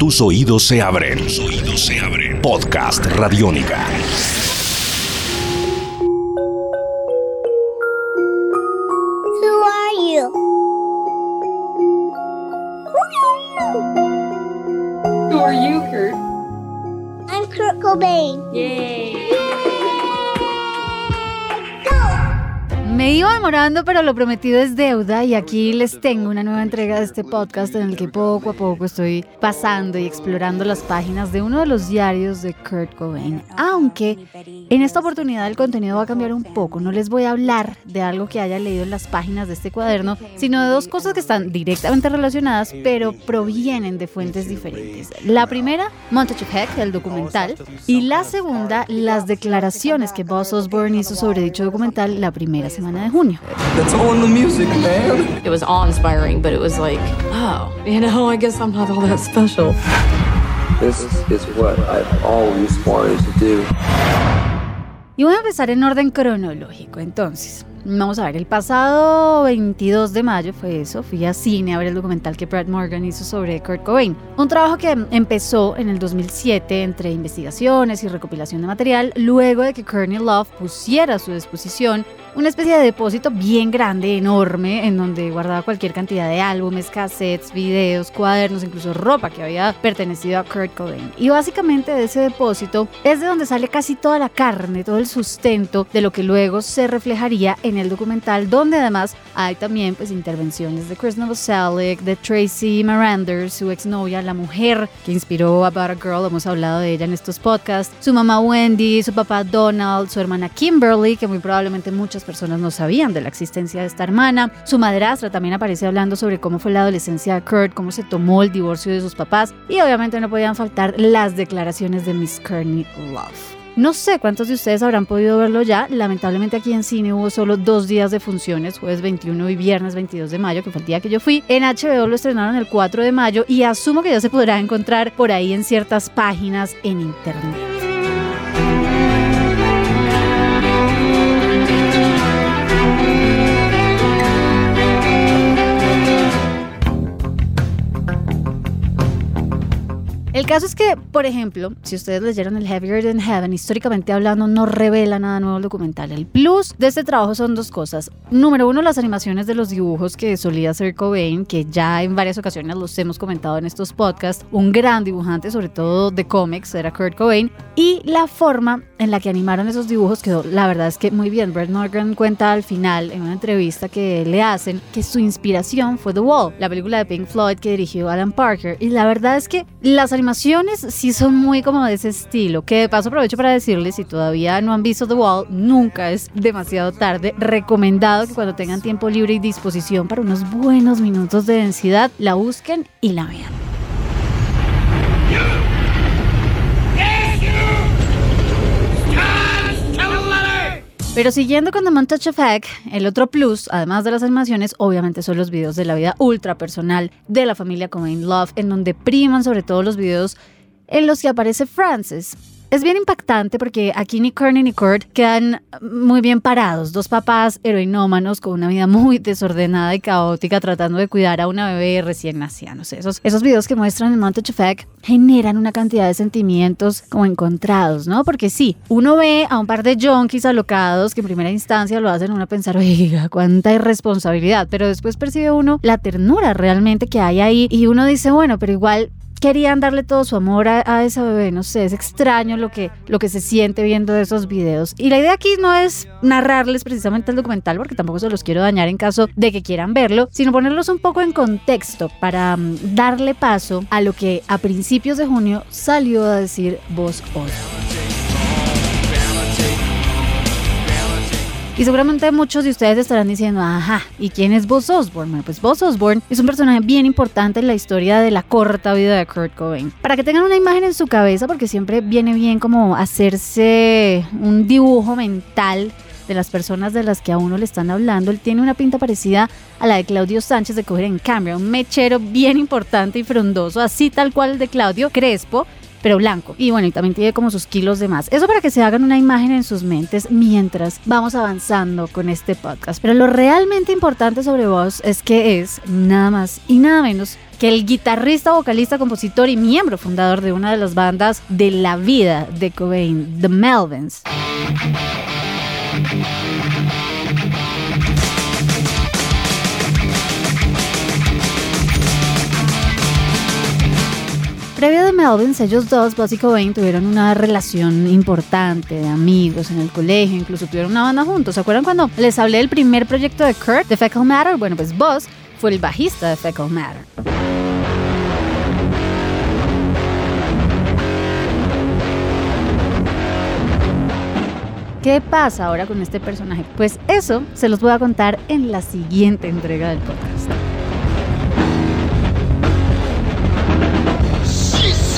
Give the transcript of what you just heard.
Tus oídos se abren. Tus oídos se abren. Podcast Radiónica. Who are you? Who are you, Kurt? I'm Kurt Cobain. Yay. Me iba demorando, pero lo prometido es deuda y aquí les tengo una nueva entrega de este podcast en el que poco a poco estoy pasando y explorando las páginas de uno de los diarios de Kurt Cobain. Aunque en esta oportunidad el contenido va a cambiar un poco, no les voy a hablar de algo que haya leído en las páginas de este cuaderno, sino de dos cosas que están directamente relacionadas, pero provienen de fuentes diferentes. La primera, Montage Heck, el documental, y la segunda, las declaraciones que Buzz Osborne hizo sobre dicho documental la primera semana de junio. That's all in the music, man. It was awe inspiring, but it was like, oh, you know, I guess I'm not all that special. This is what I've always wanted to do. Y voy a empezar en orden cronológico, entonces. Vamos a ver, el pasado 22 de mayo fue eso, fui a cine a ver el documental que Brad Morgan hizo sobre Kurt Cobain. Un trabajo que empezó en el 2007 entre investigaciones y recopilación de material, luego de que Courtney Love pusiera a su disposición una especie de depósito bien grande, enorme, en donde guardaba cualquier cantidad de álbumes, cassettes, videos, cuadernos, incluso ropa que había pertenecido a Kurt Cobain. Y básicamente de ese depósito es de donde sale casi toda la carne, todo el sustento de lo que luego se reflejaría en el documental, donde además hay también pues intervenciones de Chris Novoselic, de Tracy Marander, su exnovia, la mujer que inspiró About a Girl, hemos hablado de ella en estos podcasts, su mamá Wendy, su papá Donald, su hermana Kimberly, que muy probablemente personas no sabían de la existencia de esta hermana. Su madrastra también aparece hablando sobre cómo fue la adolescencia de Kurt, cómo se tomó el divorcio de sus papás y obviamente no podían faltar las declaraciones de Miss Courtney Love. No sé cuántos de ustedes habrán podido verlo ya. Lamentablemente aquí en cine hubo solo dos días de funciones, jueves 21 y viernes 22 de mayo, que fue el día que yo fui. En HBO lo estrenaron el 4 de mayo y asumo que ya se podrá encontrar por ahí en ciertas páginas en internet. El caso es que, por ejemplo, si ustedes leyeron el Heavier Than Heaven, históricamente hablando, no revela nada nuevo el documental. El plus de este trabajo son dos cosas. Número uno, las animaciones de los dibujos que solía hacer Cobain, que ya en varias ocasiones los hemos comentado en estos podcasts. Un gran dibujante, sobre todo de cómics, era Kurt Cobain. Y la forma en la que animaron esos dibujos quedó, la verdad es que muy bien. Brett Morgan cuenta al final, en una entrevista que le hacen, que su inspiración fue The Wall, la película de Pink Floyd que dirigió Alan Parker. Y la verdad es que las animaciones sí son muy como de ese estilo. Que de paso aprovecho para decirles, si todavía no han visto The Wall, nunca es demasiado tarde. Recomendado que cuando tengan tiempo libre y disposición para unos buenos minutos de densidad, la busquen y la vean. Pero siguiendo con The Montage of Heck, el otro plus, además de las animaciones, obviamente son los videos de la vida ultra personal de la familia Cobain Love, en donde priman sobre todo los videos en los que aparece Frances. Es bien impactante porque aquí ni Courtney ni Kurt quedan muy bien parados. Dos papás heroinómanos con una vida muy desordenada y caótica tratando de cuidar a una bebé recién nacida. No sé, esos, esos videos que muestran el Montage Effect generan una cantidad de sentimientos como encontrados, ¿no? Porque sí, uno ve a un par de junkies alocados que en primera instancia lo hacen uno pensar, oiga, cuánta irresponsabilidad, pero después percibe uno la ternura realmente que hay ahí y uno dice, bueno, pero igual querían darle todo su amor a, esa bebé, no sé, es extraño lo que, lo que se siente viendo esos videos. Y la idea aquí no es narrarles precisamente el documental, porque tampoco se los quiero dañar en caso de que quieran verlo, sino ponerlos un poco en contexto para um, darle paso a lo que a principios de junio salió a decir Voz Hoy. Y seguramente muchos de ustedes estarán diciendo, ajá, ¿y quién es Buzz Osborne? Pues Buzz Osborne es un personaje bien importante en la historia de la corta vida de Kurt Cobain. Para que tengan una imagen en su cabeza, porque siempre viene bien como hacerse un dibujo mental de las personas de las que a uno le están hablando, él tiene una pinta parecida a la de Claudio Sánchez de Coger en Cambria, un mechero bien importante y frondoso, así tal cual el de Claudio Crespo, pero blanco. Y bueno, y también tiene como sus kilos de más. Eso para que se hagan una imagen en sus mentes mientras vamos avanzando con este podcast. Pero lo realmente importante sobre vos es que es nada más y nada menos que el guitarrista, vocalista, compositor y miembro fundador de una de las bandas de la vida de Cobain, The Melvins. Previo de Melvins, ellos dos, Buzz y Cobain, tuvieron una relación importante de amigos en el colegio, incluso tuvieron una banda juntos. ¿Se acuerdan cuando les hablé del primer proyecto de Kurt, de Fecal Matter? Bueno, pues Buzz fue el bajista de Fecal Matter. ¿Qué pasa ahora con este personaje? Pues eso se los voy a contar en la siguiente entrega del podcast.